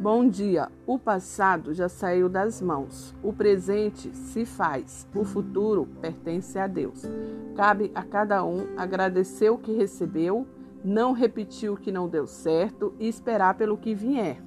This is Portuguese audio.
Bom dia. O passado já saiu das mãos. O presente se faz. O futuro pertence a Deus. Cabe a cada um agradecer o que recebeu, não repetir o que não deu certo e esperar pelo que vier.